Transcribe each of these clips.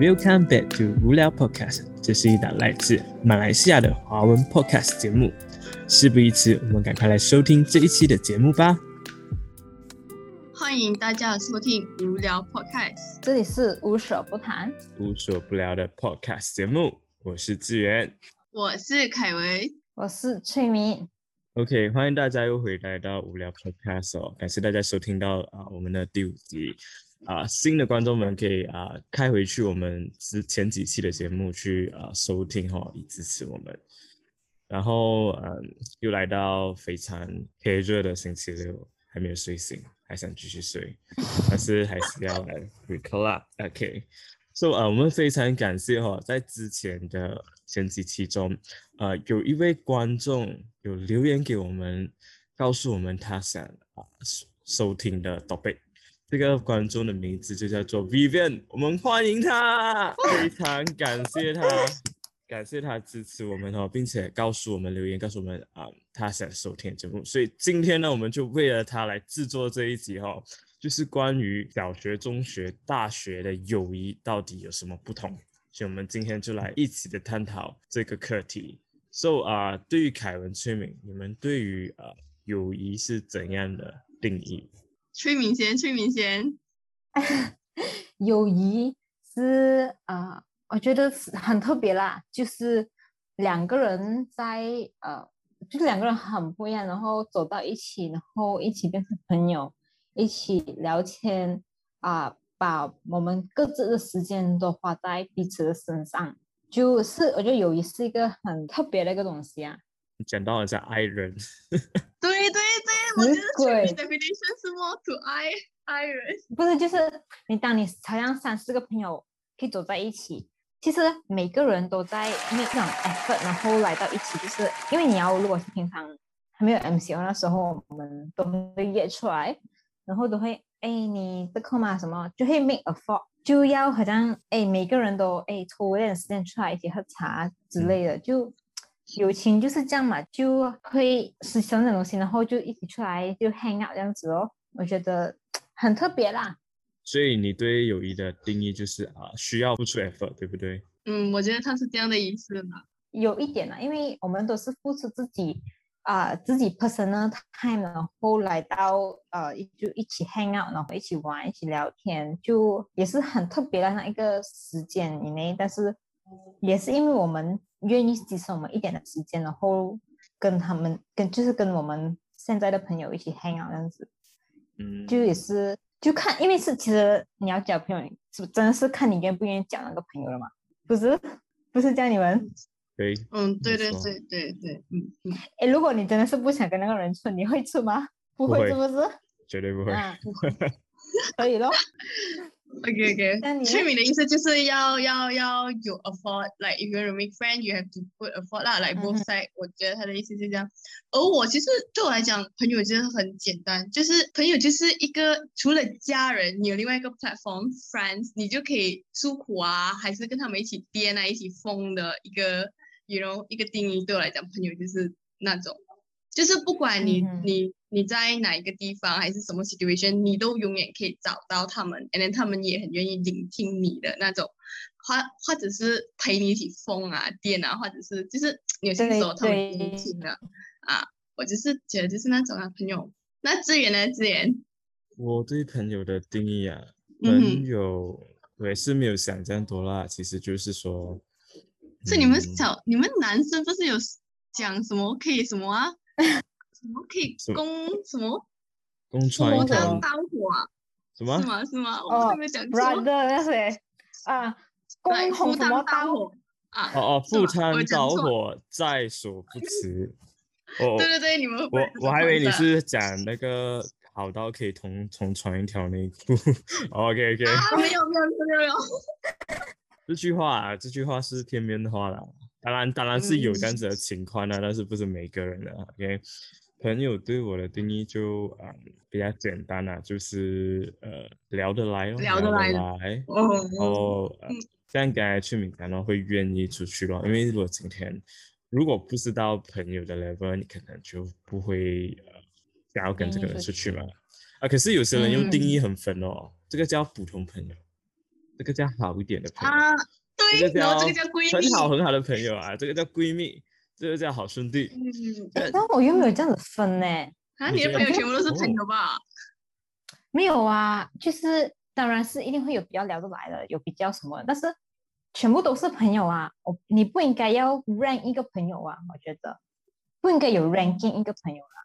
Welcome back to 无聊 Podcast，这是一档来自马来西亚的华文 Podcast 节目。事不宜迟，我们赶快来收听这一期的节目吧。欢迎大家收听无聊 Podcast，这里是无所不谈。无所不聊的 Podcast 节目，我是志源。我是凯维，我是翠明。OK，欢迎大家又回来到无聊 Podcast 哦，感谢大家收听到啊我们的第五集啊，新的观众们可以啊开回去我们之前几期的节目去啊收听哈、以支持我们。然后嗯，又来到非常黑热的星期六，还没有睡醒，还想继续睡，但是还是要来 recall 啦。OK，so 啊、我们非常感谢哈、在之前的前几期中，呃，有一位观众有留言给我们，告诉我们他想啊收收听的 topic。这个观众的名字就叫做 Vivian，我们欢迎他，非常感谢他，感谢他支持我们哦，并且告诉我们留言，告诉我们啊、他想收听节目。所以今天呢，我们就为了他来制作这一集哈、就是关于小学、中学、大学的友谊到底有什么不同。所以我们今天就来一起的探讨这个课题。So 啊、对于凯文、崔敏，你们对于啊、友谊是怎样的定义？崔明贤，崔明贤，友谊是啊、呃我觉得是很特别啦，就是两个人在呃，就是两个人很不一样，然后走到一起，然后一起变成朋友，一起聊天啊、把我们各自的时间都花在彼此的身上，就是我觉得友谊是一个很特别的一个东西啊。讲到好像爱人，对 对对，我觉得鬼崔明 definition 是 more to I I 人，不是，就是你当你好像三四个朋友可以走在一起，其实每个人都在 make 那种 effort，然后来到一起，就是因为你要如果是平常还没有 MCO 那时候，我们都会约出来，然后都会哎你这课嘛？什么就会 make effort，就要好像哎每个人都哎抽一点时间出来一起喝茶之类的，就。友情就是这样嘛，就会是想这种东西，然后就一起出来就 hang out 这样子哦，我觉得 很特别啦。所以你对友谊的定义就是啊，需要付出 effort，对不对？嗯，我觉得他是这样的意思嘛。有一点啦，因为我们都是付出自己啊、自己 personal time，然后来到呃就一起 hang out，然后一起玩，一起聊天，就也是很特别的那一个时间以内，但是也是因为我们愿意牺牲我们一点的时间，然后跟他们跟就是跟我们现在的朋友一起 hang out 这样子。嗯，就也是就看，因为是其实你要交朋友，是真的是看你愿不愿意交那个朋友了嘛？不是不是这样，你们对，嗯，对对对对对，嗯嗯，哎，如果你真的是不想跟那个人处，你会处吗？不不会会是不是？绝对不会。啊，可以咯。OK OK，那你的意思就是要要要有 afford，like if you want to make friend, you have to put afford 啦，like 嗯 both side、我觉得他的意思是这样。而我其实对我来讲，朋友真的很简单，就是朋友就是一个除了家人，你有另外一个 platform friends，你就可以诉苦啊，还是跟他们一起颠啊，一起疯的一个，you know，一个定义。对我来讲，朋友就是那种，就是不管你、嗯你你在哪一个地方还是什么 situation，你都永远可以找到他们，and then 他们也很愿意聆听你的那种，或或者是陪你一起疯啊、癫啊，或者是就是有些时候他们聆听的啊，我就是觉得就是那种啊朋友。那资源呢？资源，我对朋友的定义啊，朋友我也是没有想这样多啦，其实就是说，是你们嗯小、你们男生不是有讲什么可以什么啊？什么可以攻什么共穿一什么当当火啊？什么是？吗？是吗？我哦是没有讲错。，brother 那谁啊？来共同赴汤什么刀？蹈火啊？哦哦，赴汤蹈火，在所不辞。哦，对对对，你们我我还以为你是讲那个好到可以同同穿一条内裤。OK OK，啊，没有没有没有没有，这句话啊，这句话是片面的话啦。当然当然是有这样子的情况啦，但是不是每个人的。OK，朋友对我的定义就嗯比较简单啦，就是呃聊得来哦，聊得来哦然后呃嗯像刚才去敏感到会愿意出去咯，因为如果今天如果不知道朋友的 level，你可能就不会呃想要跟这个人出出去。嘛。啊，可是有些人用定嗯。义很分哦，这个叫普通朋友，这个叫好一点的朋友，啊，对，这个叫然后这个叫闺蜜，很好很好的朋友啊，这个叫闺蜜，这个叫好兄弟。嗯，呃但我又没有这样子分呢，啊，你的朋友全部都是朋哦友吧？没有啊，就是当然是一定会有比较聊得来的，有比较什么，但是全部都是朋友啊，我你不应该要 rank 一个朋友啊，我觉得不应该有 ranking 一个朋友啊，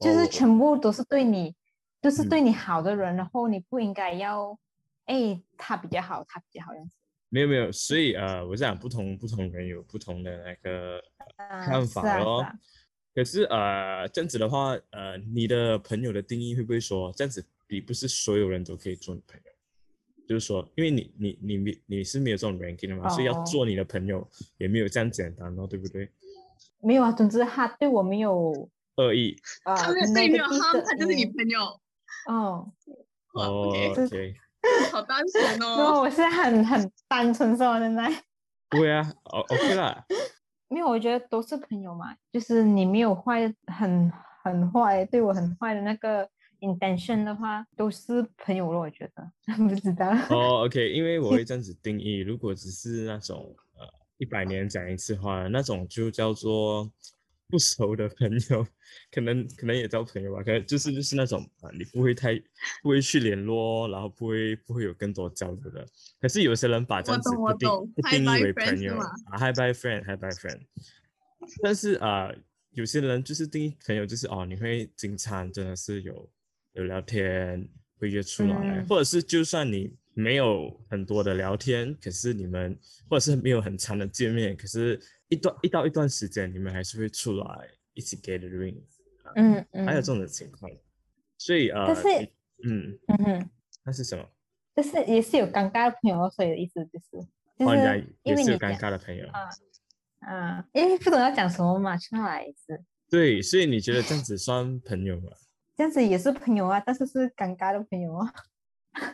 就是哦全部都是对你，都是嗯对你好的人，然后你不应该要，哎，他比较好，他比较好这样子。没有没有，所以呃，我想不同不同人有不同的那个啊看法咯。可是呃，这样子的话，呃，你的朋友的定义会不会说这样子，你不是所有人都可以做你朋友？就是说，因为你你你你你是没有这种 ranking 的嘛，所以要哦。做你的朋友也没有这样简单哦，对不对？没有啊，总之他对我没有恶意。啊他们对你没有 negative 哈，他就是你嗯。朋友，哦，哦，OK，，OK，好单纯然哦。后我是很很单纯说现在。不会啊，，O，OK 啦，没有，我觉得都是朋友嘛，就是你没有坏很很坏，对我很坏的那个 intention 的话，都是朋友了。我觉得 不知道。哦，OK，因为我会这样子定义，如果只是那种呃一百年讲一次话那种，就叫做 不熟的朋友，可能可能也叫朋友吧，可能就是就是那种啊，你不会太不会去联络，然后不会不会有更多交流的。可是有些人把这样子不定不定义为朋友啊，Hi bye friend，Hi bye friend。但是啊、呃有些人就是定义朋友就是哦，你会经常真的是有有聊天，会约出来，嗯或者是就算你没有很多的聊天，可是你们或者是没有很长的见面，可是一段一到一段时间，你们还是会出来一起 gathering，嗯嗯。还有这种的情况。所以呃，但是你嗯，嗯哼，那是什么？就是也是有尴尬的朋友，所以的意思就是，也是有尴尬的朋友。啊啊，因为不懂要讲什么嘛，出来一次对，所以你觉得这样子算朋友吗？这样子也是朋友啊，但是是尴尬的朋友啊。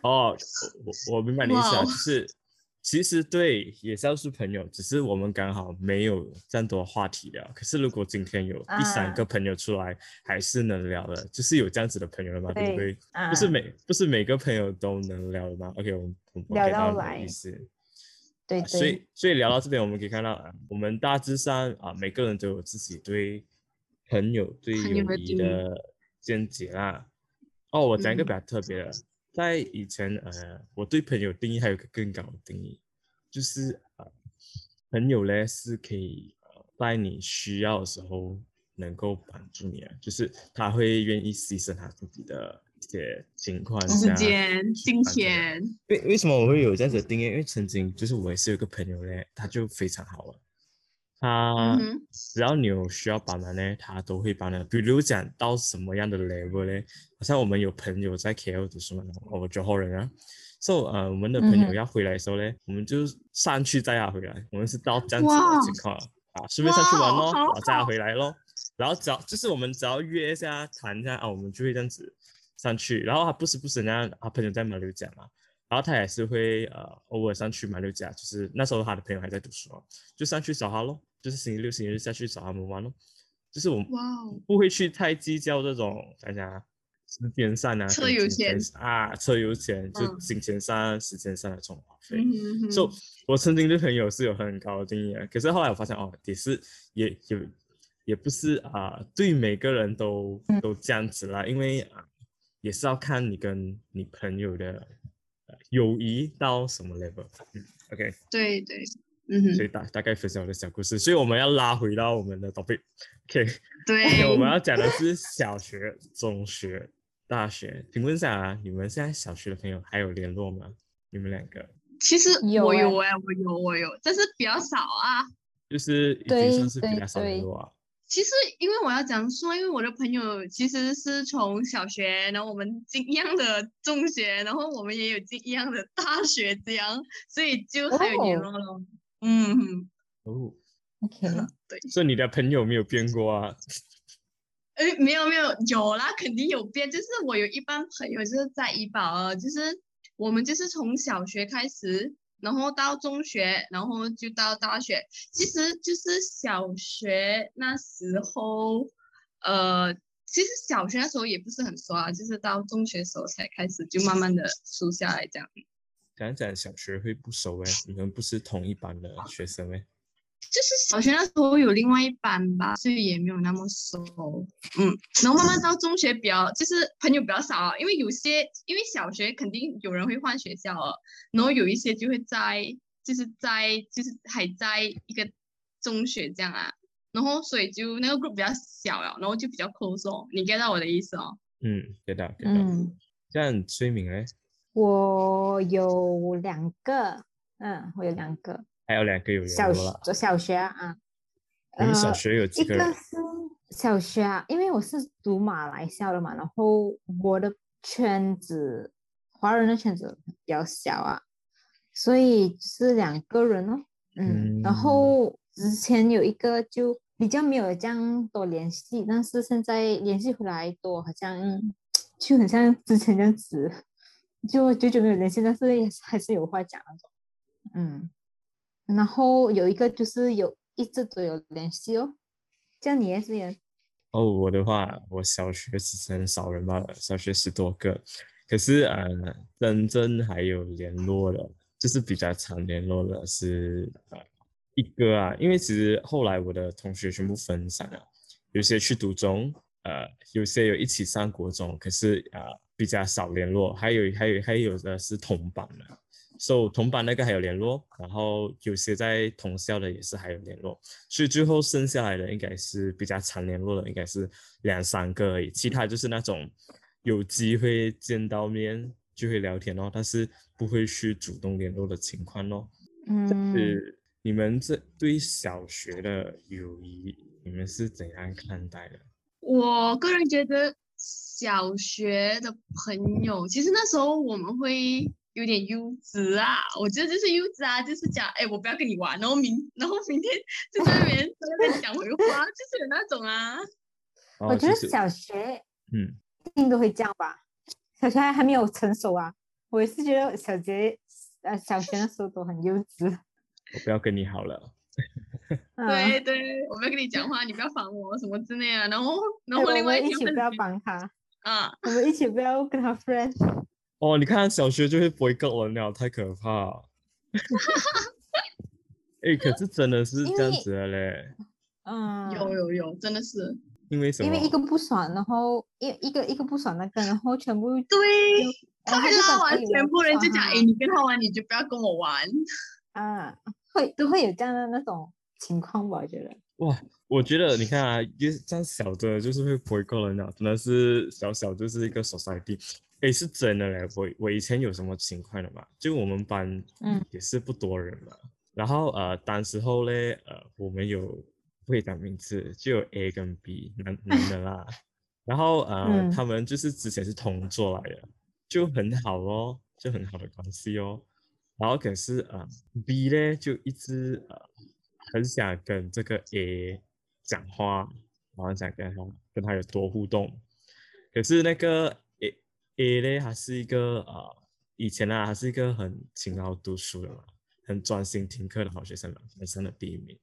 哦，我我明白你意思就是其实对也是要是朋友，只是我们刚好没有这样多话题聊。可是如果今天有第三啊个朋友出来，还是能聊的，就是有这样子的朋友了嘛，对不对不是每不是每个朋友都能聊的吗？OK，我们我我聊到来意思。对啊所以，所以聊到这边，我们可以看到啊，我们大致上啊，每个人都有自己对朋友、对友友谊的见解啦。哦，我讲一个嗯比较特别的，在以前呃，我对朋友定义还有个更高的定义，就是呃，朋友嘞是可以呃在你需要的时候能够帮助你啊，就是他会愿意牺牲他自己的一些情况时间、金钱，为为什么我会有这样子的定义？因为曾经就是我也是有个朋友嘞，他就非常好了，他只要你有需要帮忙呢，他都会帮的。比如讲到什么样的 level 嘞，好像我们有朋友在 KL 读书嘛，我们九号人啊，so 呃我们的朋友要回来的时候嘞，我们就上去载他回来，我们是到这样子的情况啊，顺便上去玩咯，哇好然后载他回来。咯，然后只要就是我们只要约一下谈一下啊，我们就会这样子上去，然后他不时不时那样他朋友在马六甲嘛。然后他也是会呃偶尔上去马六甲，就是那时候他的朋友还在读书哦，就上去找他咯，就是星期六、星期日下去找他们玩咯。就是我不会去太计较这种大家时间上啊、车油钱钱啊、车油钱，就嗯金钱上、时间上的这种花费。嗯哼哼 so 我曾经对朋友是有很高的定义的，可是后来我发现哦，也是也也也不是啊、对每个人都都这样子啦，因为啊、也是要看你跟你朋友的呃友谊到什么 level。嗯，OK，对对，嗯哼，所以大大概分享我的小故事，所以我们要拉回到我们的 topic。OK，对，我们要讲的是小学、中学、大学。请问一下啊，你们现在小学的朋友还有联络吗？你们两个其实有欸我有哎，我有我有，但是比较少啊。就是已经对算是比对较少联对络啊。其实，因为我要讲说，因为我的朋友其实是从小学，然后我们进一样的中学，然后我们也有进一样的大学，这样，所以就还有联哦络咯。嗯哼，哦，OK，对，所以你的朋友没有变过啊？诶，没有没有，有啦，肯定有变。就是我有一班朋友就是在医保啊，就是我们就是从小学开始，然后到中学，然后就到大学。其实就是小学那时候，呃，其实小学那时候也不是很熟啊，就是到中学时候才开始就慢慢的熟下来这样。讲讲小学会不熟哎，你们不是同一班的学生哎？就是小学那时候有另外一班吧，所以也没有那么熟。嗯，然后慢慢到中学比较，就是朋友比较少啊，因为有些因为小学肯定有人会换学校了，然后有一些就会在就是在就是还在一个中学这样啊，然后所以就那个 group 比较小了，然后就比较 close 哦。你 get 到我的意思哦？嗯，get 到，get 到。嗯，这样崔敏嘞？我有两个，嗯，我有两个。还有两个有小学，小学啊，你们小学有几个？一个是小学啊，因为我是读马来校的嘛，然后我的圈子，华人的圈子比较小啊，所以是两个人哦，嗯，然后之前有一个就比较没有这样多联系，但是现在联系回来多，好像 就很像之前这样子，就久久没有联系，但是也还是有话讲那种，嗯。然后有一个就是有一直都有联系哦，这样你也是也哦，我的话，我小学其实很少人吧，小学十多个，可是呃，真正还有联络的，就是比较常联络的是呃一个啊，因为其实后来我的同学全部分散了，有些去读中，呃，有些有一起上国中，可是啊比较少联络，还有还有还有的是同班的。so, 同班那个还有联络，然后有些在同校的也是还有联络，所以最后剩下来的应该是比较常联络的，应该是两三个而已。其他就是那种有机会见到面就会聊天哦，但是不会去主动联络的情况哦。嗯，是你们这对小学的友谊，你们是怎样看待的？我个人觉得小学的朋友，其实那时候我们会。有点幼稚啊，我觉得就是幼稚啊，就是讲，哎，我不要跟你玩，然后明，然后明天就在那边在那边讲回话，就是有那种啊。我觉得小学，嗯，一定都会这样吧。小学还还没有成熟啊，我也是觉得小学，呃，小学的时候都很幼稚。我不要跟你好了。对对，我不要跟你讲话，你不要烦我什么之类的，然后然后另外一起不要帮他啊，我们一起不要跟他 friend。哦，你看小学就会不会够人了，太可怕。哎，可是真的是这样子的嘞。嗯，有有有，真的是。因为什么？因为一个不爽，然后一一个一个不爽那个，然后全部对，他拉完全部人就讲，哎，你跟他玩，你就不要跟我玩。啊，会都会有这样的那种情况吧？我觉得。哇，我觉得你看啊，就是这样小的，就是会不会够人了，真的是小小就是一个 society。哎，是真的嘞！我我以前有什么情况的嘛？就我们班，嗯，也是不多人嘛。然后呃，当时候嘞，呃，我们有不会讲名字，就有 A 跟 B 男男的啦。然后呃，他们就是之前是同桌来的，就很好哦，就很好的关系哦。然后可是呃，B 呢就一直呃很想跟这个 A 讲话，然后想跟他跟他有多互动。可是那个。A，A 呢，还是一个呃，以前呢，还是一个很勤劳读书的嘛，很专心听课的好学生嘛，班上的第一名。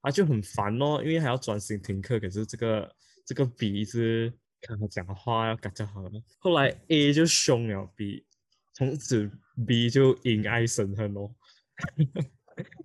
他就很烦哦，因为还要专心听课，可是这个这个 B 是看他讲话要讲好了。后来 A 就凶了 B，从此 B 就因爱生恨哦，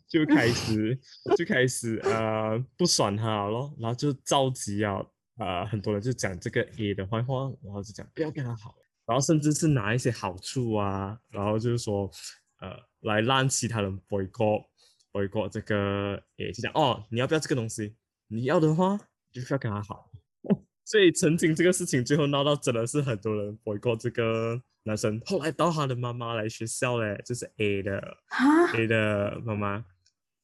就开始就开始呃不爽他咯，然后就召集啊啊很多人就讲这个 A 的坏话，然后就讲不要跟他好。然后甚至是拿一些好处啊，然后就是说，呃，来让其他人 boycott，boycott 这个，诶，就讲哦，你要不要这个东西？你要的话，就是要跟他好。所以曾经这个事情最后闹到真的是很多人 boycott 这个男生。后来到他的妈妈来学校嘞，就是 A 的，A 的妈妈，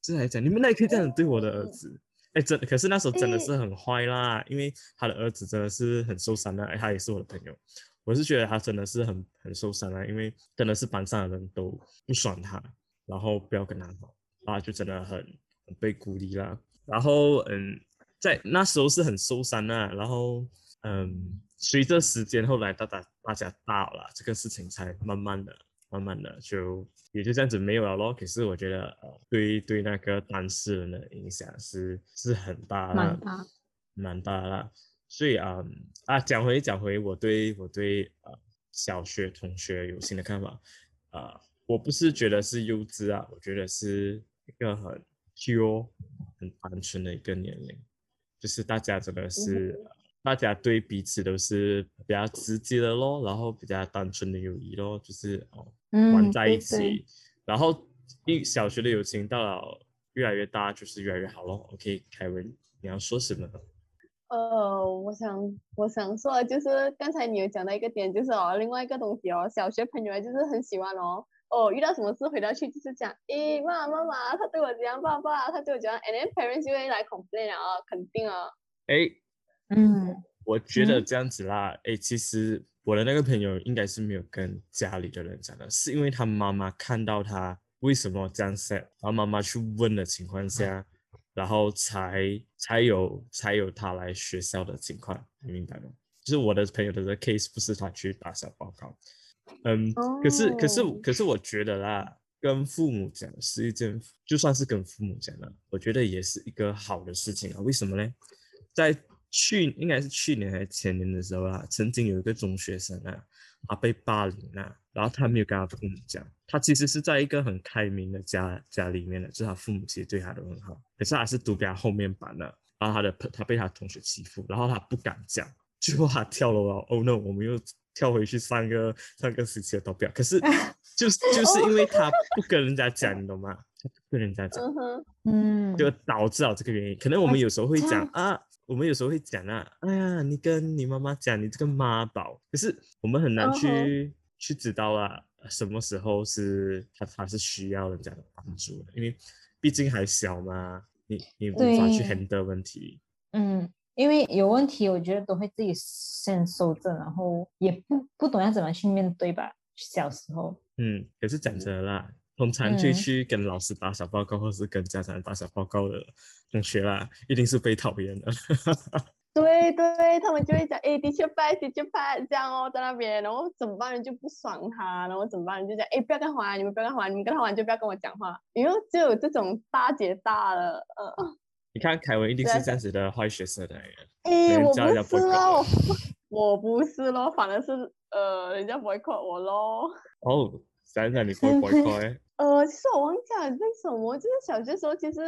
就来讲，你们那也可以这样对我的儿子。哎，真可是那时候真的是很坏啦，因为他的儿子真的是很受伤的，哎，他也是我的朋友。我是觉得他真的是很很受伤啊，因为真的是班上的人都不爽他，然后不要跟他好啊，就真的很很被孤立啦。然后嗯，在那时候是很受伤啊，然后嗯，随着时间后来大大大家大了，这个事情才慢慢的、慢慢的就也就这样子没有了咯。可是我觉得呃，对对那个当事人的影响是是很大的，蛮大，蛮大的。所以啊啊，讲回讲回我对我对呃小学同学有新的看法啊，我不是觉得是幼稚啊，我觉得是一个很 pure、很单纯的一个年龄，就是大家真的是，大家对彼此都是比较直接的咯，然后比较单纯的友谊咯，就是哦玩嗯，在一对对起，然后一小学的友情到了越来越大，就是越来越好咯。OK，凯文，你要说什么呢？呃，我想我想说的就是刚才你有讲到一个点，就是哦，另外一个东西哦，小学朋友啊就是很喜欢哦，哦，遇到什么事回到去就是讲，诶，妈妈妈妈，他对我怎样，爸爸他对我怎样，and then parents 就会来 complain 啊，肯定啊，哎，嗯。我觉得嗯。这样子啦，哎、其实我的那个朋友应该是没有跟家里的人讲的，是因为他妈妈看到他为什么这样 set，然后妈妈去问的情况下，然后才才有才有他来学校的情况，你明白吗？就是我的朋友的这个 case 不是他去打小报告，嗯，可是可是哦可是我觉得啦，跟父母讲是一件，就算是跟父母讲了，我觉得也是一个好的事情啊。为什么呢？在去应该是去年还是前年的时候啊，曾经有一个中学生啊，他被霸凌啊，然后他没有跟他父母讲，他其实是在一个很开明的家家里面的，就是他父母其实对他都很好，可是他是读给他后面班的，然后他的他被他同学欺负，然后他不敢讲，最后他跳楼了，Oh no，我们又跳回去上个 上个时期的投票，可是就是 就是因为他不跟人家讲，你懂吗？他不跟人家讲，嗯就导致了这个原因。可能我们有时候会讲啊，我们有时候会讲啊，哎呀，你跟你妈妈讲，你这个妈宝。可是我们很难嗯去、去知道啊，什么时候是他他是需要人家的帮助的，因为毕竟还小嘛，你你无法去对。handle 问题。嗯，因为有问题，我觉得都会自己先收着，然后也不不懂要怎么去面对吧。小时候，嗯，可是讲真的啦，通常会嗯去跟老师打小报告，或是跟家长打小报告的同学啦，一定是被讨厌的。对对，他们就会讲，诶 t e a c h e r bad t e a c h e r bad 这样哦，在那边，然后怎么办人就不爽他，然后怎么办人就讲，哎，不要跟他玩，你们不要跟他玩，你们跟他玩就不要跟我讲话，因为就有这种大姐大了，呃，你看凯文一定是这样子的坏学生来的。诶，人我不是咯，我 我不是咯，反而是呃，人家 boycott 我咯。哦，想想你不会 boycott 呃，其实我忘记了为什么，就是小学时候，其实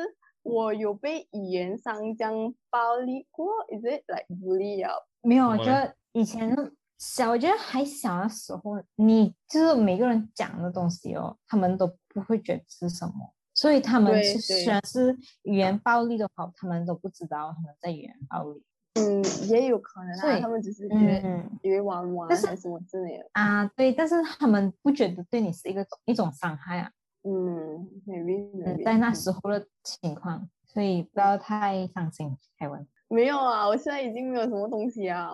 我有被语言上这样暴力过，is it like bully 啊？没有，我觉得以前小，我觉得还小的时候，你就是每个人讲的东西哦，他们都不会觉得是什么，所以他们虽然是语言暴力的话，他们都不知道他们在语言暴力。嗯，也有可能啊，他们只是觉得嗯以为玩玩还是什么之类的。啊，对，但是他们不觉得对你是一个一种伤害啊，嗯，maybe 在那嗯时候的情况，所以不要太伤心，凯文。没有啊，我现在已经没有什么东西啊。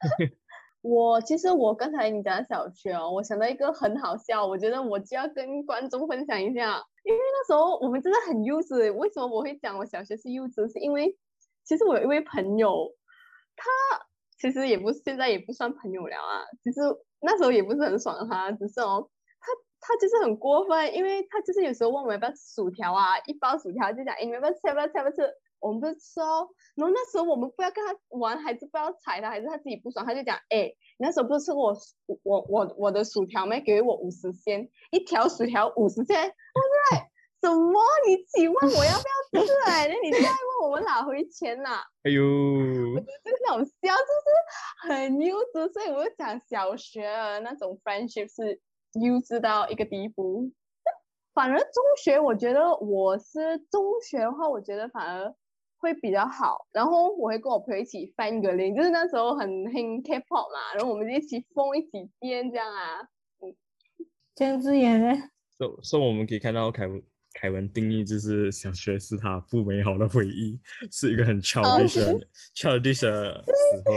我其实我刚才你讲的小学哦，我想到一个很好笑，我觉得我就要跟观众分享一下，因为那时候我们真的很幼稚。为什么我会讲我小学是幼稚？是因为其实我有一位朋友，他其实也不现在也不算朋友了啊，其实那时候也不是很爽他，只是哦，他他就是很过分，因为他就是有时候问我们要不要吃薯条啊，一包薯条就讲，哎，你们要不要吃？要不要吃？要不要吃？我们不是吃哦，然后那时候我们不要跟他玩，还是不要踩他，还是他自己不爽，他就讲，哎，那时候不是吃过我我我我的薯条没？给我五十仙，一条薯条五十仙，在什么？你自己问我要不要吃哎，那你再问我们哪回钱呐、哎呦，这个好笑，就是很幼稚，所以我就讲小学的那种 friendship 是幼稚到一个地步。反而中学，我觉得我是中学的话，我觉得反而会比较好。然后我会跟我朋友一起翻个铃，就是那时候很兴 K-pop 嘛，然后我们就一起疯，一起癫这样啊。江志远呢？所以所以我们可以看到凯文凯文定义就是小学是他不美好的回忆，是一个很 childish 的 childish 的时候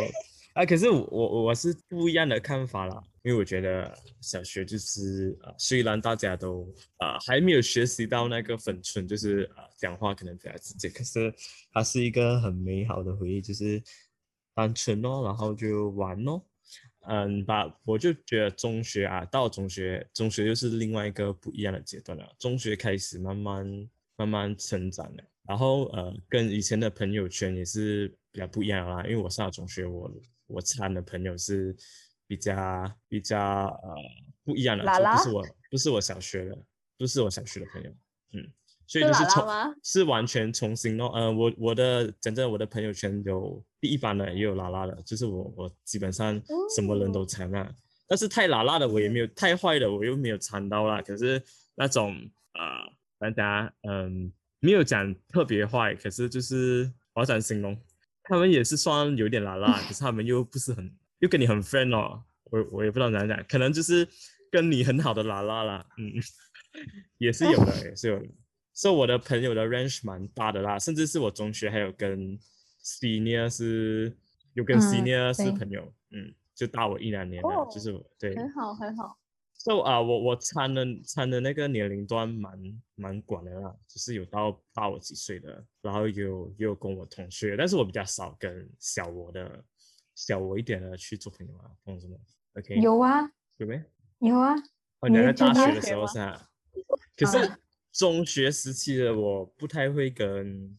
啊。可是我我我是不一样的看法啦，因为我觉得小学就是啊、呃虽然大家都啊、呃还没有学习到那个分寸，就是啊、呃讲话可能比较直接，可是它是一个很美好的回忆，就是单纯哦，然后就玩哦。嗯，把我就觉得中学啊，到中学，中学又是另外一个不一样的阶段了。中学开始慢慢慢慢成长了，然后呃，跟以前的朋友圈也是比较不一样啦。因为我上了中学，我我参的朋友是比较比较呃不一样的，就不是我不是我小学的，不是我小学的朋友，嗯，所以就是重喇喇吗？是完全重新弄，呃，我我的真正我的朋友圈有第一班的，也有拉拉的，就是我我基本上什么人都掺啊，但是太拉拉的我也没有，太坏的我又没有掺到啦，可是那种啊，大家嗯没有讲特别坏，可是就是我要讲形容，他们也是算有点拉拉，可是他们又不是很又跟你很 friend 哦，我我也不知道怎样讲，可能就是跟你很好的拉拉啦，嗯，也是有的，也是有的。所以我的朋友的 range 蛮大的啦，甚至是我中学还有跟 senior 是有跟嗯 senior 是朋友，嗯，就大我一两年的，哦就是我对。很好很好。so 啊、我我参的参的那个年龄段蛮蛮广的啦，就是有到大我几岁的，然后有也有跟我同学，但是我比较少跟小我的小我一点的去做朋友啊，懂什么？OK，有啊有没？有啊，哦，你在大学的时候是啊？可是啊中学时期的我不太会跟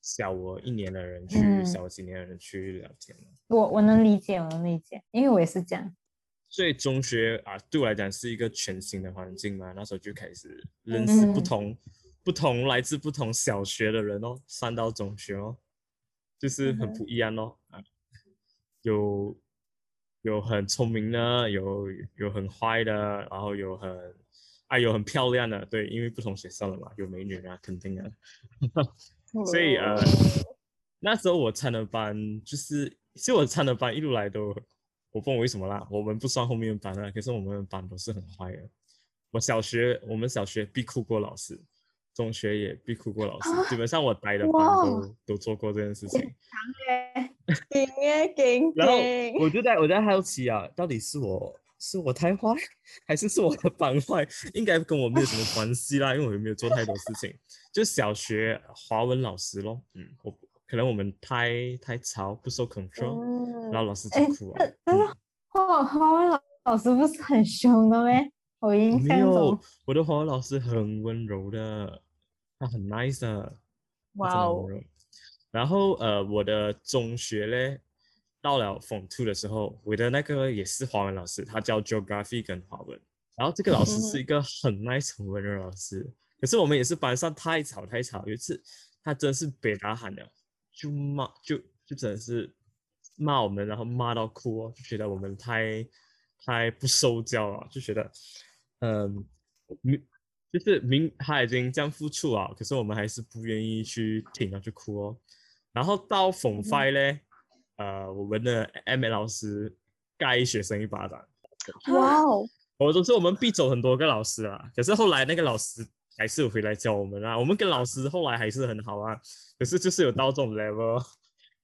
小我一年的人去，嗯小我几年的人去聊天了。我我能理解，我能理解，因为我也是这样。所以中学啊，对我来讲是一个全新的环境嘛，那时候就开始认识不嗯同、不同来自不同小学的人哦，上到中学哦，就是很不一样哦啊，有有很聪明的，有有很坏的，然后有很啊有很漂亮的，对，因为不同学校的嘛，有美女啊，肯定啊，所以呃哦那时候我参的班就是，其实我参的班一路来都，我不懂为什么啦，我们不算后面的班啊，可是我们的班都是很坏的。我小学我们小学必哭过老师，中学也必哭过老师，基本上我待的班都都做过这件事情。然后劲，我就在我在好奇啊，到底是我是我太坏，还是是我的 班坏？应该跟我没有什么关 系啦，因为我也没有做太多事情。就小学华文老师咯，嗯，我可能我们太太吵，不受 control，、然后嗯，老师就哎，哭啊。这这个华华文老老师不是很凶的咩？我印象没有中，，我的华文老师很温柔的，他很 nice 的，他哇哦。然后呃，我的中学嘞，到了 Form Two 的时候，我的那个也是华文老师，他教 Geography 跟华文。然后这个老师是一个很 nice 很温柔的老师，可是我们也是班上太吵太吵，有一次他真是被打喊的，就骂就就真的是骂我们，然后骂到哭哦，就觉得我们太太不受教了，就觉得嗯明就是明他已经这样付出啊，可是我们还是不愿意去听啊，就哭哦。然后到嗯 Form Five 嘞，呃，我们的 M 老师盖学生一巴掌。哇哦，我都是我们必走很多个老师啊，可是后来那个老师还是有回来教我们啊，我们跟老师后来还是很好啊，可是就是有到这种 level，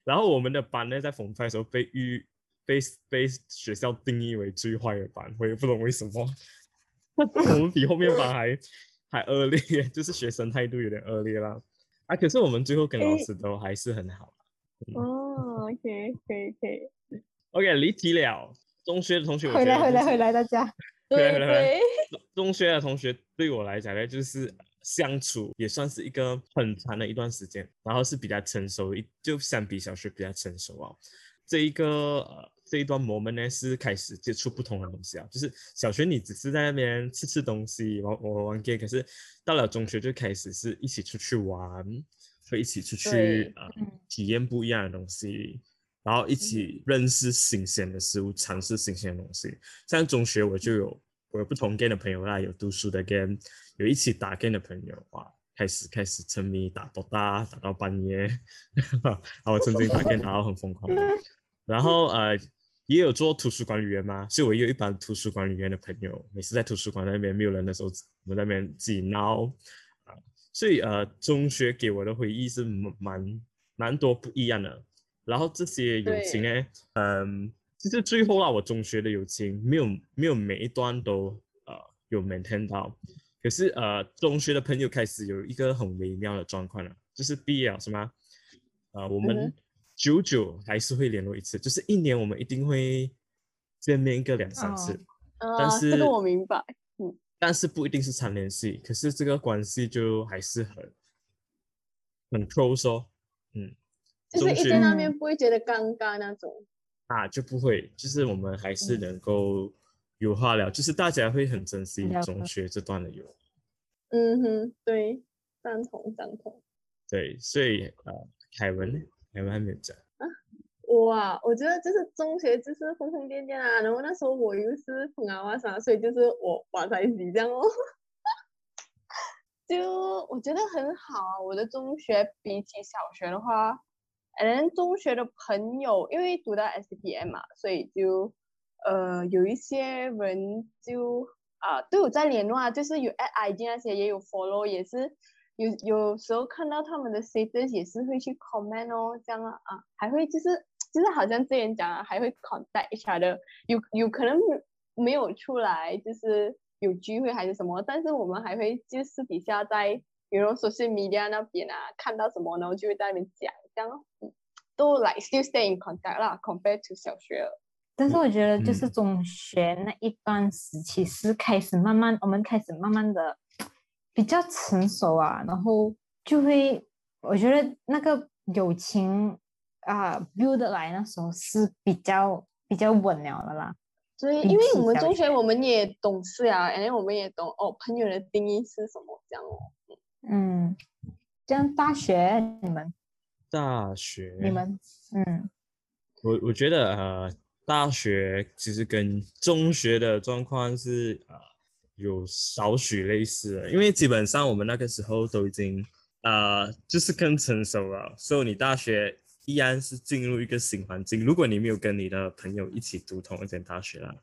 然后我们的班呢在逢派的时候被预被被学校定义为最坏的班，我也不懂为什么，我们比后面班还还恶劣，就是学生态度有点恶劣啦，啊，可是我们最后跟老师都还是很好。哦，OK，可以可以，OK，离题了，中学的同学我回来觉得回来回来，大家。对回来回来对，中中学的同学对我来讲呢，就是相处也算是一个很长的一段时间，然后是比较成熟一，就相比小学比较成熟啊。这一个呃这一段 moment 呢，是开始接触不同的东西啊，就是小学你只是在那边吃吃东西，玩玩玩 game，可是到了中学就开始是一起出去玩，会一起出去啊体验不一样的东西。然后一起认识新鲜的事物，尝试新鲜的东西。像中学我就有我有不同 game 的朋友啦，有读书的 game，有一起打 game 的朋友，哇，开始开始沉迷打 DOTA，打到半夜，然后我曾经打 game 打到很疯狂，然后呃也有做图书管理员嘛，所以我也有一帮图书管理员的朋友，每次在图书馆那边没有人的时候，我们在那边自己闹啊，所以呃中学给我的回忆是蛮蛮蛮多不一样的。然后这些友情呢，嗯，其实最后啊，我中学的友情没有没有每一段都呃有 maintain 到，可是呃中学的朋友开始有一个很微妙的状况了，就是毕业了是吗？呃，我们久久还是会联络一次，就是一年我们一定会见面一个两三次，哦。但啊，这是个我明白，但是不一定是常联系，可是这个关系就还是很很 close 哦，嗯。就是一在那边不会觉得尴尬那种。啊，就不会，就是我们还是嗯能够有话聊，就是大家会很珍惜中学这段的友。嗯哼，对，赞同赞同。对，所以呃，凯文呢，凯文还没有讲。哇，我觉得就是中学就是疯疯癫癫啊，然后那时候我又是疯啊哇啥，所以就是我哇在一起这样哦。就我觉得很好啊，我的中学比起小学的话，嗯，中学的朋友因为读到 SPM 嘛，所以就呃有一些人就啊、都有在联络啊，就是有 at ID 那些也有 follow，也是有有时候看到他们的 status 也是会去 comment 哦，这样啊，还会就是就是好像之前讲啊，还会 contact each other，有有可能没有出来，就是有聚会还是什么，但是我们还会就私底下在比如说 social media 那边啊，看到什么然后就会在那边讲，这样都 like still stay in contact 啦，compared to 小学了。但是我觉得就是嗯中学那一段时期是开始慢慢，我们开始慢慢的比较成熟啊，然后就会我觉得那个友情啊、build 来那时候是比较比较稳了的啦。所以，因为我们中学我们也懂事啊，然后我们也懂哦，朋友的定义是什么这样哦。嗯，这样大学你们大学，你们嗯我我觉得呃，大学其实跟中学的状况是呃有少许类似的，因为基本上我们那个时候都已经呃就是更成熟了，所以你大学依然是进入一个新环境。如果你没有跟你的朋友一起读同一间大学啦，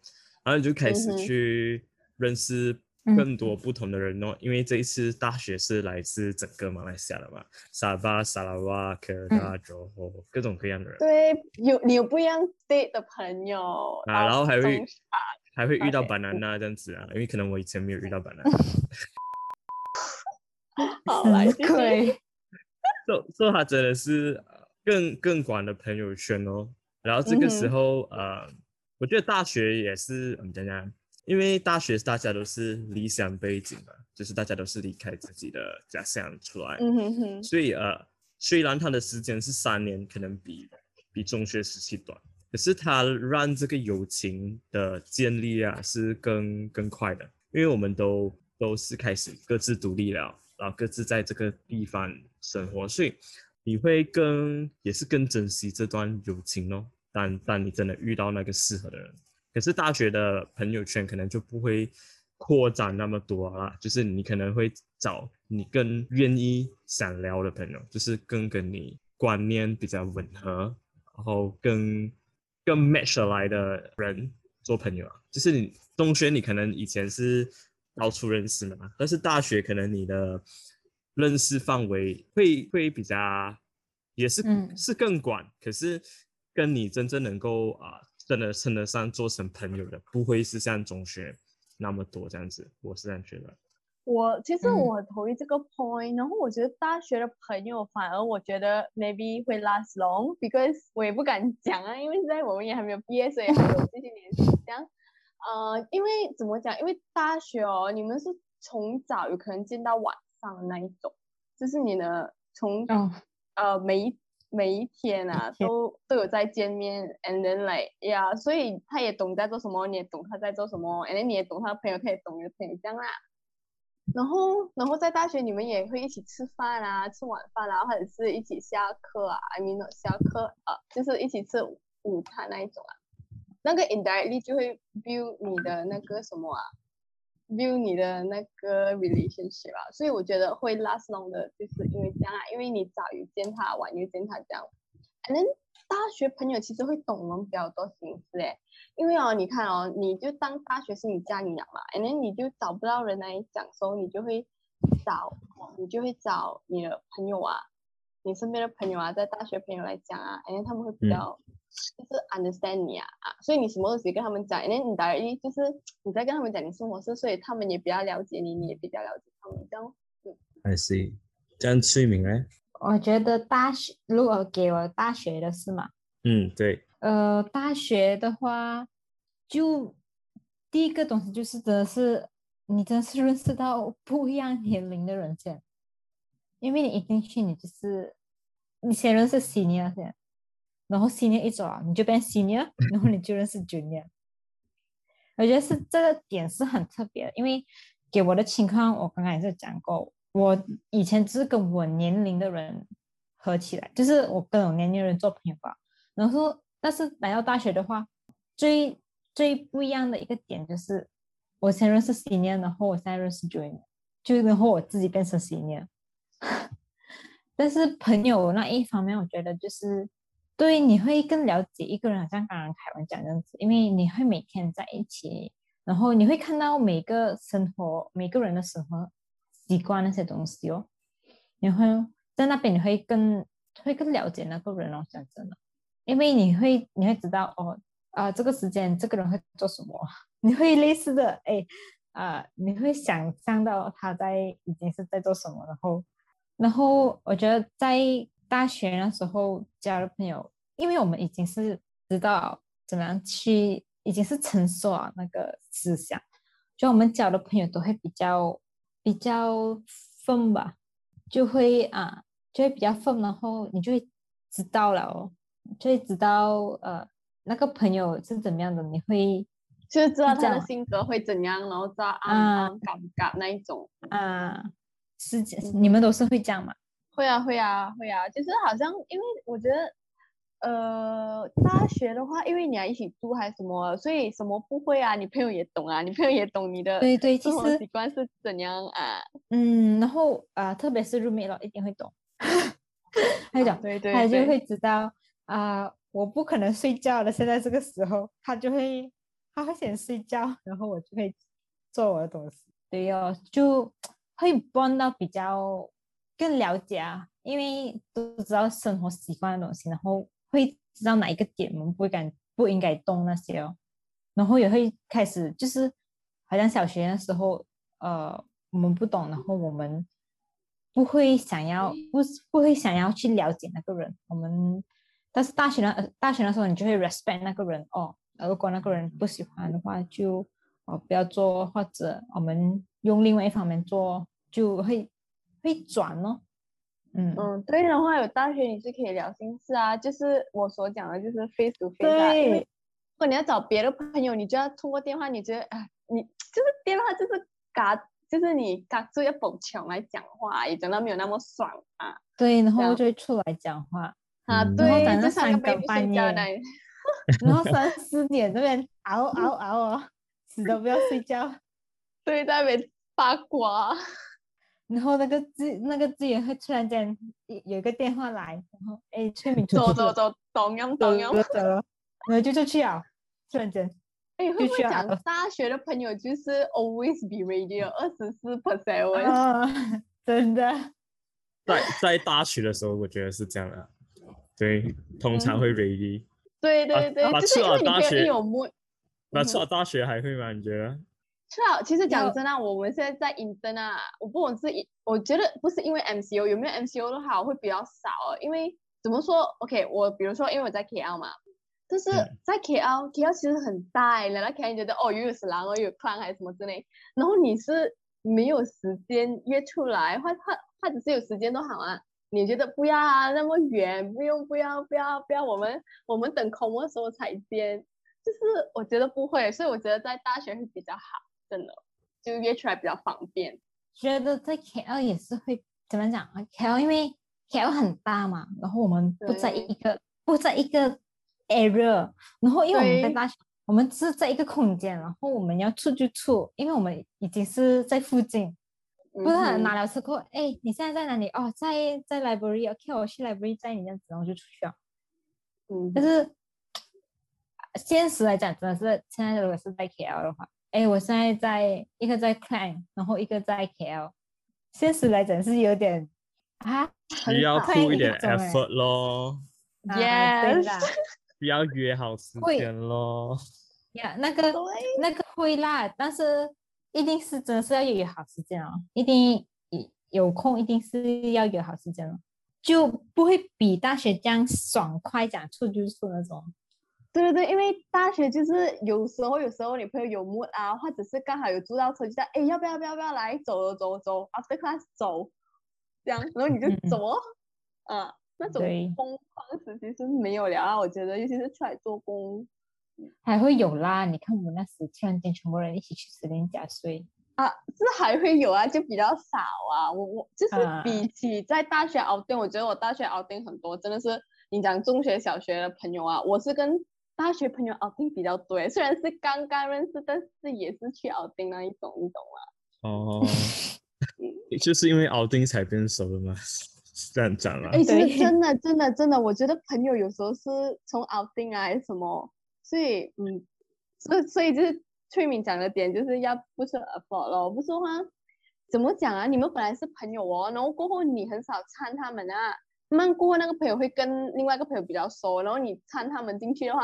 然后你就开始去认识嗯更多不同的人哦，因为这一次大学是来自整个马来西亚的嘛，沙巴、沙拉瓦、科尔达、柔佛，各种各样的人。对，有你有不一样 state 的朋友啊，然后还会还会遇到 banana 这样子啊，因为可能我以前没有遇到 banana，好来。对，所以所以他真的是呃更更广的朋友圈哦。然后这个时候，呃，我觉得大学也是嗯怎样，因为大学大家都是理想背景嘛，就是大家都是离开自己的家乡出来，嗯哼哼，所以呃，虽然他的时间是三年，可能比比中学时期短，可是他让这个友情的建立啊是更更快的，因为我们都都是开始各自独立了，然后各自在这个地方生活，所以你会更也是更珍惜这段友情哦。但但你真的遇到那个适合的人，可是大学的朋友圈可能就不会扩展那么多啦，就是你可能会找你更愿意想聊的朋友，就是更跟你观念比较吻合，然后更更 match 来的人做朋友啊。就是你中学你可能以前是到处认识的嘛，但是大学可能你的认识范围会会比较也是、嗯是更广，可是跟你真正能够啊、真的称得上做成朋友的，不会是像中学那么多这样子，我是这样觉得。我其实嗯我很同意这个 point，、然后我觉得大学的朋友反而我觉得 maybe 会 last long，because 我也不敢讲啊，因为现在我们也还没有毕业，所以还有继续联系这样。呃，因为怎么讲？因为大学哦，你们是从早有可能见到晚上的那一种，就是你的从哦，呃每一每一天啊都都有在见面，and then like 呀、所以他也懂在做什么，你也懂他在做什么，and then 你也懂他的朋友，他也懂你的朋友这样啦。然后，然后在大学你们也会一起吃饭啊，吃晚饭啊，或者是一起下课啊，I mean 下课啊，就是一起吃午午餐那一种啊。那个 indirectly 就会 build 你的那个什么啊，build 你的那个 relationship 啊，所以我觉得会 last long 的，就是因为这样啊，因为你早遇见他，晚遇见他这样。And then 大学朋友其实会懂我们比较多心思诶，因为哦，你看哦，你就当大学是你家里养嘛，and then 你就找不到人来讲的时候，你就会找，你就会找你的朋友啊，你身边的朋友啊，在大学朋友来讲啊，and then 他们会比嗯较、就是 understand 你啊啊，所以你什么东西跟他们讲，and then 你 directly 就是你在跟他们讲你生活事，所以他们也比较了解你，你也比较了解他们，这样。I see，这样崔明呢？我觉得大学如果给我大学的是吗，嗯，对，呃，大学的话，就第一个东西就是真的是你真的是认识到不一样年龄的人先，因为你一进去你就是你先认识 senior 先，然后 senior 一走啊，你就变 senior，然后你就认识 junior，我觉得是这个点是很特别的，因为给我的情况，我刚刚也是讲过，我以前只是跟我年龄的人合起来，就是我跟我年龄的人做朋友吧。然后，但是来到大学的话，最最不一样的一个点就是，我先认识 senior，然后我现在认识 junior，就然后我自己变成 senior。但是朋友那一方面，我觉得就是。对，你会更了解一个人，好像刚刚凯文讲这样子，因为你会每天在一起，然后你会看到每个生活、每个人的生活习惯那些东西哦，你会在那边你会更会更了解那个人哦，讲真的，因为你会你会知道哦啊这个时间这个人会做什么，你会类似的哎啊你会想象到他在已经是在做什么，然后然后我觉得在。大学那时候交的朋友，因为我们已经是知道怎么样去，已经是成熟啊那个思想，就我们交的朋友都会比较比较分吧，就会啊就会比较分，然后你就会知道了哦，就会知道呃那个朋友是怎么样的，你会就是知道他的性格会怎样，然后知道啊敢不敢那一种啊，是你们都是会这样吗？会啊会啊会啊，就是好像因为我觉得，呃，大学的话，因为你要一起住还是什么，所以什么不会啊，你朋友也懂啊，你朋友也懂你的对对，其实习惯是怎样啊。嗯，然后啊，特别是 roommate 了，一定会懂。他讲，对对，他就会知道啊，我不可能睡觉了，现在这个时候，他就会他会先睡觉，然后我就会做我的东西。对哦，就会帮到比较。更了解啊，因为都知道生活习惯的东西，然后会知道哪一个点我们不敢不应该动那些哦，然后也会开始就是好像小学的时候，呃，我们不懂，然后我们不会想要不不会想要去了解那个人，我们但是大学的大学的时候，你就会 respect 那个人哦，如果那个人不喜欢的话，就哦不要做，或者我们用另外一方面做，就会。会转哦，嗯嗯，对的话有大学你是可以聊心事啊，就是我所讲的，就是 face to face 啊。因为如果你要找别的朋友，你就要通过电话，你觉得啊，你就是电话就是嘎，就是你嘎住要蹦墙来讲话，也讲到没有那么爽啊。对，然后就会出来讲话啊，对，就三更半夜，然后三四点这边熬熬熬哦，死都不要睡觉，对，在那边八卦。然后那个资那个资源会突然间有一个电话来，然后哎催眠走走走，咚咚咚咚，走了，然后就出去啊，突然间，哎会不会讲大学的朋友就是 always be ready，二十四 percent，真的，在在大学的时候我觉得是这样的，对，通常会 ready，对对对，就是因为你觉得有默，那出了大学还会吗？你觉得？是啊，其实讲真啊，我们现在在 i n 啊，我不管是，我觉得不是因为 MCO 有没有 MCO 的话，我会比较少。哦因为怎么说？OK，我比如说，因为我在 KL 嘛，但是在 KL，KL 其实很大，来到 KL 觉得哦，又有死狼，又有 clan 还是什么之类，然后你是没有时间约出来，或或或者是有时间都好啊。你觉得不要啊，那么远，不用不要不要不要，我们我们等空的时候才见，就是我觉得不会，所以我觉得在大学会比较好。真的，就约出来比较方便。觉得在 KL 也是会怎么讲啊？KL 因为 KL 很大嘛，然后我们不在一个不在一个 area，然后因为我们在大学，我们是在一个空间，然后我们要出就处，因为我们已经是在附近，不是拿了车过，哎，你现在在哪里？哦，在在 library，OK，我去 library 载你这样子，然后就出去了。嗯，但是现实来讲，真的是现在如果是在 KL 的话。哎，我现在在一个在 Clan，然后一个在 KL。现实来讲是有点啊，需要付一点 effort 咯。Yes，不要约好时间咯。呀，那个那个会啦，但是一定是真的是要约好时间哦，一定有空一定是要约好时间哦，就不会比大学这样爽快讲出就出那种。对对对，因为大学就是有时候有时候你朋友有 mood 啊，或者是刚好有租到车，就在哎要不要不要不要来走走走，after class 走，这样，然后你就走哦，啊，那种疯狂时期是没有了啊，我觉得尤其是出来做工，还会有啦。你看我们那时突然间全部人一起去十连假睡，啊，是还会有啊，就比较少啊。我我就是啊比起在大学 outing，我觉得我大学 outing 很多，真的是你讲中学、小学的朋友啊，我是跟大学朋友 outing 比较多耶。虽然是刚刚认识，但是也是去 outing 那一种，你懂吗？哦，就是因为熬丁才变熟的吗？是 这样讲啦。哎，其对实真的真的真的，我觉得朋友有时候是从 outing 啊还是什么，所以嗯，所以所以就是翠敏讲的点就是要不是 afford 咯，不是的话怎么讲啊？你们本来是朋友哦，然后过后你很少掺他们啊，慢慢过后那个朋友会跟另外一个朋友比较熟，然后你掺他们进去的话，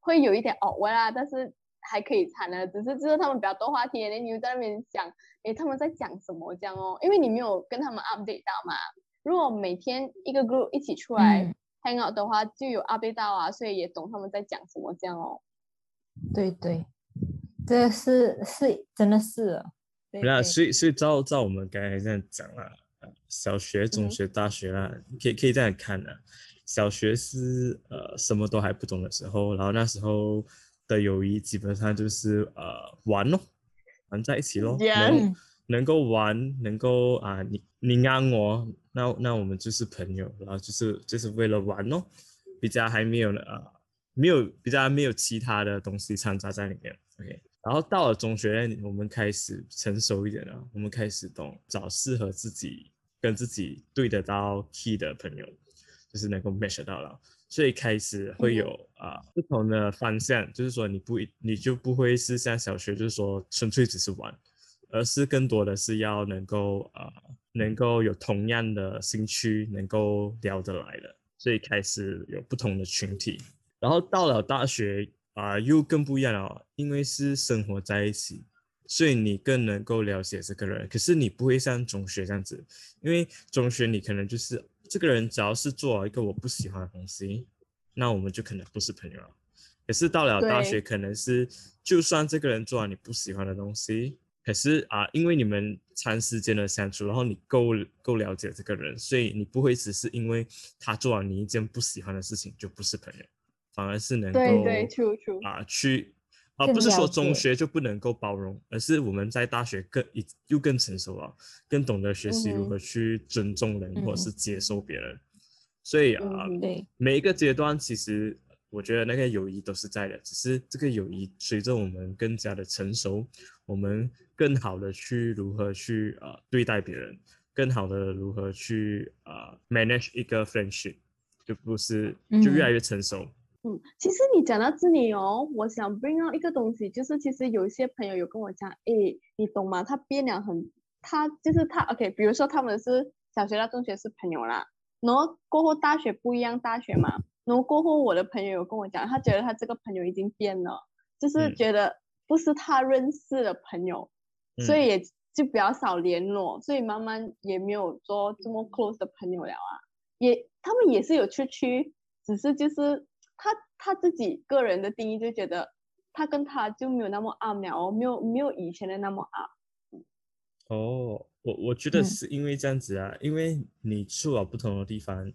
会有一点 awkward 啊，但是还可以掺的，只是就是他们比较多话题，然后你又在那边想，诶，他们在讲什么这样哦，因为你没有跟他们 update 到嘛。如果每天一个 group 一起出来、嗯。hang out 的话，就有 update 到啊，所以也懂他们在讲什么这样哦。对对，这是是真的是哦，对那对。所以所以照照我们刚才这样讲啦，呃小学、中嗯学、大学啦，可以可以这样看的。小学是呃什么都还不懂的时候，然后那时候的友谊基本上就是呃玩咯，玩在一起咯，能嗯能够玩，能够啊、你你安我，那那我们就是朋友，然后就是就是为了玩咯，比较还没有呃没有比较没有其他的东西掺杂在里面，OK。然后到了中学，我们开始成熟一点了，我们开始懂找适合自己跟自己对得到 key 的朋友，就是能够 match 得到了，所以开始会嗯。有啊、不同的方向，就是说你不一你就不会是像小学，就是说纯粹只是玩，而是更多的是要能够啊、能够有同样的兴趣，能够聊得来的，所以开始有不同的群体。然后到了大学啊、又更不一样了，因为是生活在一起，所以你更能够了解这个人。可是你不会像中学这样子，因为中学你可能就是这个人只要是做了一个我不喜欢的东西，那我们就可能不是朋友了。可是到了大学，可能是就算这个人做了你不喜欢的东西，可是啊，因为你们长时间的相处，然后你够够了解这个人，所以你不会只是因为他做了你一件不喜欢的事情就不是朋友，反而是能够对对，true true。啊去啊不是说中学就不能够包容，而是我们在大学更一又更成熟了，更懂得学习如何去尊重人、或者嗯是接受别人，所以啊。嗯对，每一个阶段，其实我觉得那个友谊都是在的，只是这个友谊随着我们更加的成熟，我们更好的去如何去呃对待别人，更好的如何去呃 manage 一个 friendship，就不是就越来嗯越成熟。嗯，其实你讲到这里哦，我想 bring out 一个东西，就是其实有一些朋友有跟我讲，诶，你懂吗？他变了很，他就是他，OK，比如说他们是小学到中学是朋友啦，然后过后大学不一样，大学嘛，然后过后我的朋友有跟我讲，他觉得他这个朋友已经变了，就是嗯觉得不是他认识的朋友，所嗯以也就比较少联络，所以慢慢也没有做这么 close 的朋友了啊。也他们也是有出去，只是就是他他自己个人的定义就觉得他跟他就没有那么暗了哦，没有没有以前的那么暗。哦，我我觉得嗯是因为这样子啊，因为你去了不同的地方，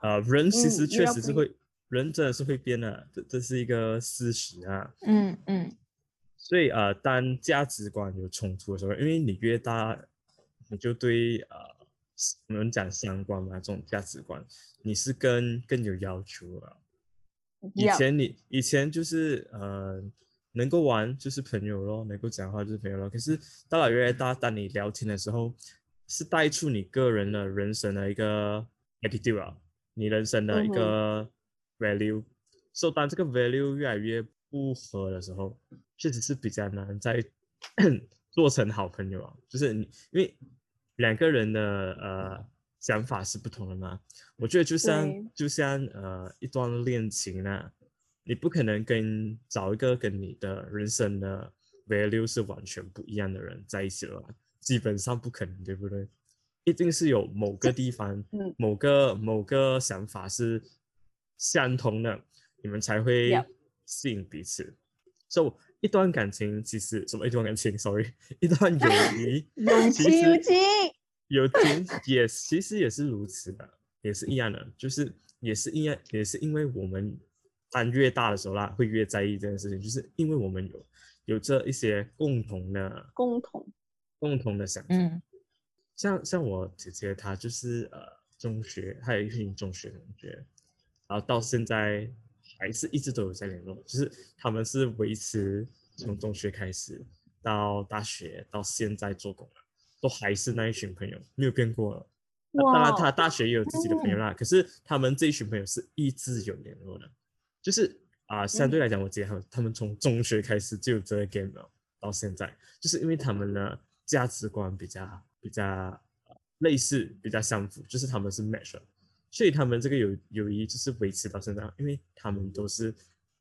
啊、人其嗯实确实是会，人真的是会变的，这这是一个事实啊。嗯嗯所以呃，当价值观有冲突的时候，因为你越大，你就对呃，我们讲相关嘛，这种价值观，你是更更有要求了。以前你以前就是呃，能够玩就是朋友咯，能够讲话就是朋友咯。可是到了越来越大，当你聊天的时候，是带出你个人的人生的一个 attitude 啊，你人生的一个 value。所以当这个 value 越来越不合的时候，确实是比较难再 做成好朋友啊，就是你因为两个人的呃想法是不同的嘛。我觉得就像就像呃一段恋情啊，你不可能跟找一个跟你的人生的 value 是完全不一样的人在一起了吧，基本上不可能，对不对？一定是有某个地方，嗯。某个某个想法是相同的，你们才会吸引彼此。So 一段感情其实什么一段感情，sorry，一段友谊，有其实情有点，也其实也是如此的，也是一样的，就是也是一样，也是因为我们班越大的时候啦，会越在意这件事情，就是因为我们有有着一些共同的共同共同的想法。嗯像像我姐姐，她就是呃中学，还有一群中学同学，然后到现在还是一直都有在联络，就是他们是维持从中学开始到大学到现在做工了，都还是那一群朋友，没有变过了。那当然，哇他大学也有自己的朋友啦，可是他们这一群朋友是一直有联络的，就是啊、相对来讲，我姐他们他们从中学开始就有这个 game 了，到现在，就是因为他们的价值观比较比较呃类似，比较相符，就是他们是 match 的，所以他们这个友友谊就是维持到现在，因为他们都是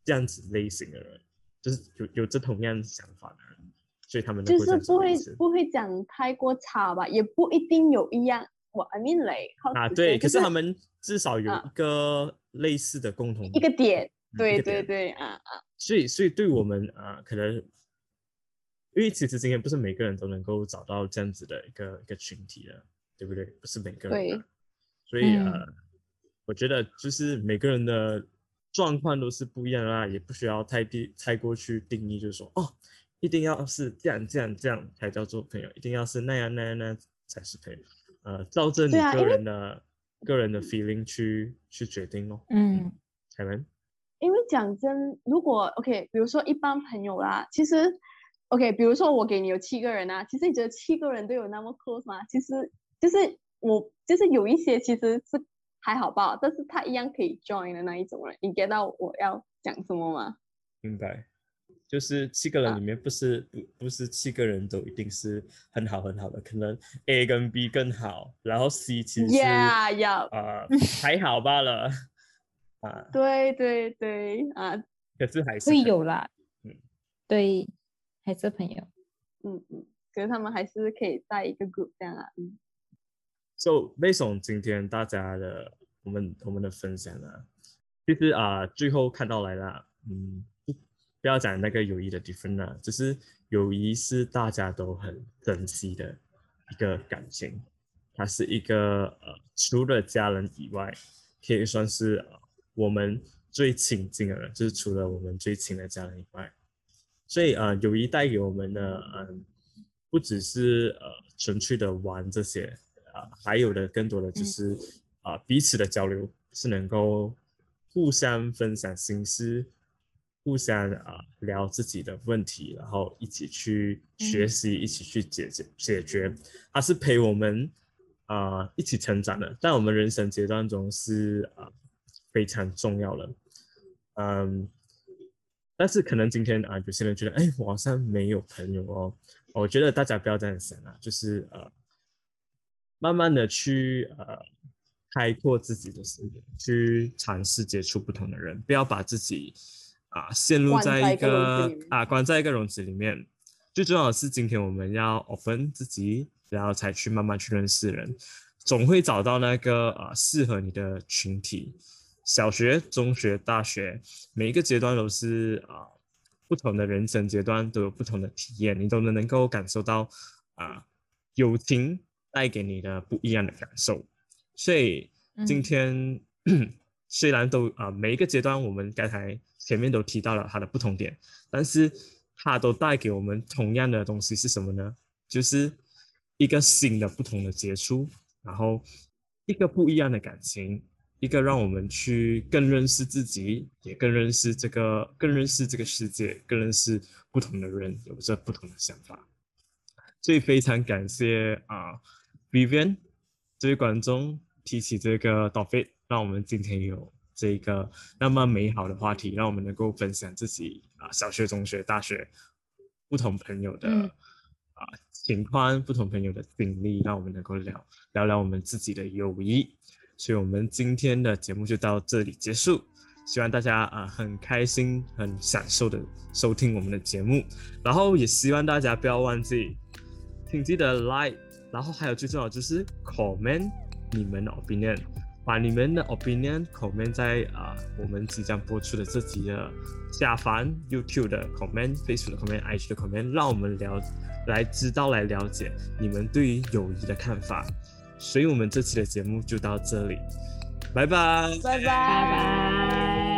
这样子类型的人，就是有有着同样想法的人，所以他们就是不会不会讲太过差吧，也不一定有一样。我 I mean like 啊，对，可是他们至少有啊。一个类似的共同一个点，嗯对对对啊啊，所以，所以对我们啊、呃可能因为其实今天不是每个人都能够找到这样子的一个一个群体的，对不对？不是每个人的对，所以嗯。呃，我觉得就是每个人的状况都是不一样的啦，也不需要太定太过去定义，就是说哦，一定要是这样这样这样才叫做朋友，一定要是那样那样那样才是朋友。呃，照着你个人的、个人的 feeling 去去决定哦。嗯凯文，因为讲真，如果 OK，比如说一般朋友啦，其实 OK，比如说我给你有七个人啊，其实你觉得七个人都有那么 close 吗？其实就是我就是有一些其实是还好吧，但是他一样可以 join 的那一种人，你 get 到我要讲什么吗？明白，就是七个人啊。里面不是不不是七个人都一定是很好很好的，可能 A 跟 B 更好，然后 C 其实是 Yeah，要呃还好罢了啊，对对对啊，可是还是会有啦，嗯。对，还是朋友，嗯嗯，可是他们还是可以在一个 group 这样啊，嗯。So based on 今天大家的我们我们的分享啊，其实啊、最后看到来了，嗯，不不要讲那个友谊的 different 啦，就是友谊是大家都很珍惜的一个感情，它是一个呃除了家人以外，可以算是呃我们最亲近的人，就是除了我们最亲的家人以外，所以呃友谊带给我们的嗯、不只是呃纯粹的玩这些。啊，还有的更多的就是啊、彼此的交流是能够互相分享心事，互相啊、聊自己的问题，然后一起去学嗯习，一起去解决解决，它是陪我们啊、一起成长的，在我们人生阶段中是啊、非常重要的，嗯。但是可能今天啊，有些人觉得，哎，我好像没有朋友哦。我觉得大家不要这样想啊，就是呃，慢慢的去呃开阔自己的视野，去尝试接触不同的人，不要把自己啊陷入在在一一个啊关在一个笼子里面。最重要的是，今天我们要 open 自己，然后才去慢慢去认识人，总会找到那个啊适合你的群体。小学、中学、大学，每一个阶段都是啊不同的人生阶段都有不同的体验，你都能能够感受到啊友情带给你的不一样的感受。所以今嗯天、虽然都啊每一个阶段我们刚才前面都提到了它的不同点，但是它都带给我们同样的东西是什么呢？就是一个新的不同的接触，然后一个不一样的感情，一个让我们去更认识自己，也更认识这个，更认识这个世界，更认识不同的人，有着不同的想法。所以非常感谢啊、Vivian 这位观众提起这个 topic，让我们今天有这个那么美好的话题，让我们能够分享自己啊、小学、中学、大学不同朋友的嗯啊、情况，不同朋友的经历，让我们能够聊聊聊我们自己的友谊。所以，我们今天的节目就到这里结束。希望大家啊、很开心、很享受的收听我们的节目，然后也希望大家不要忘记，请记得 like，然后还有最重要的就是 comment 你们的 opinion，把你们的 opinion comment 在啊、我们即将播出的这集的下方，YouTube 的 comment，Facebook 的 comment，IG 的 comment，让我们了来知道来了解你们对于友谊的看法。所以我们这期的节目就到这里，拜。拜拜拜拜。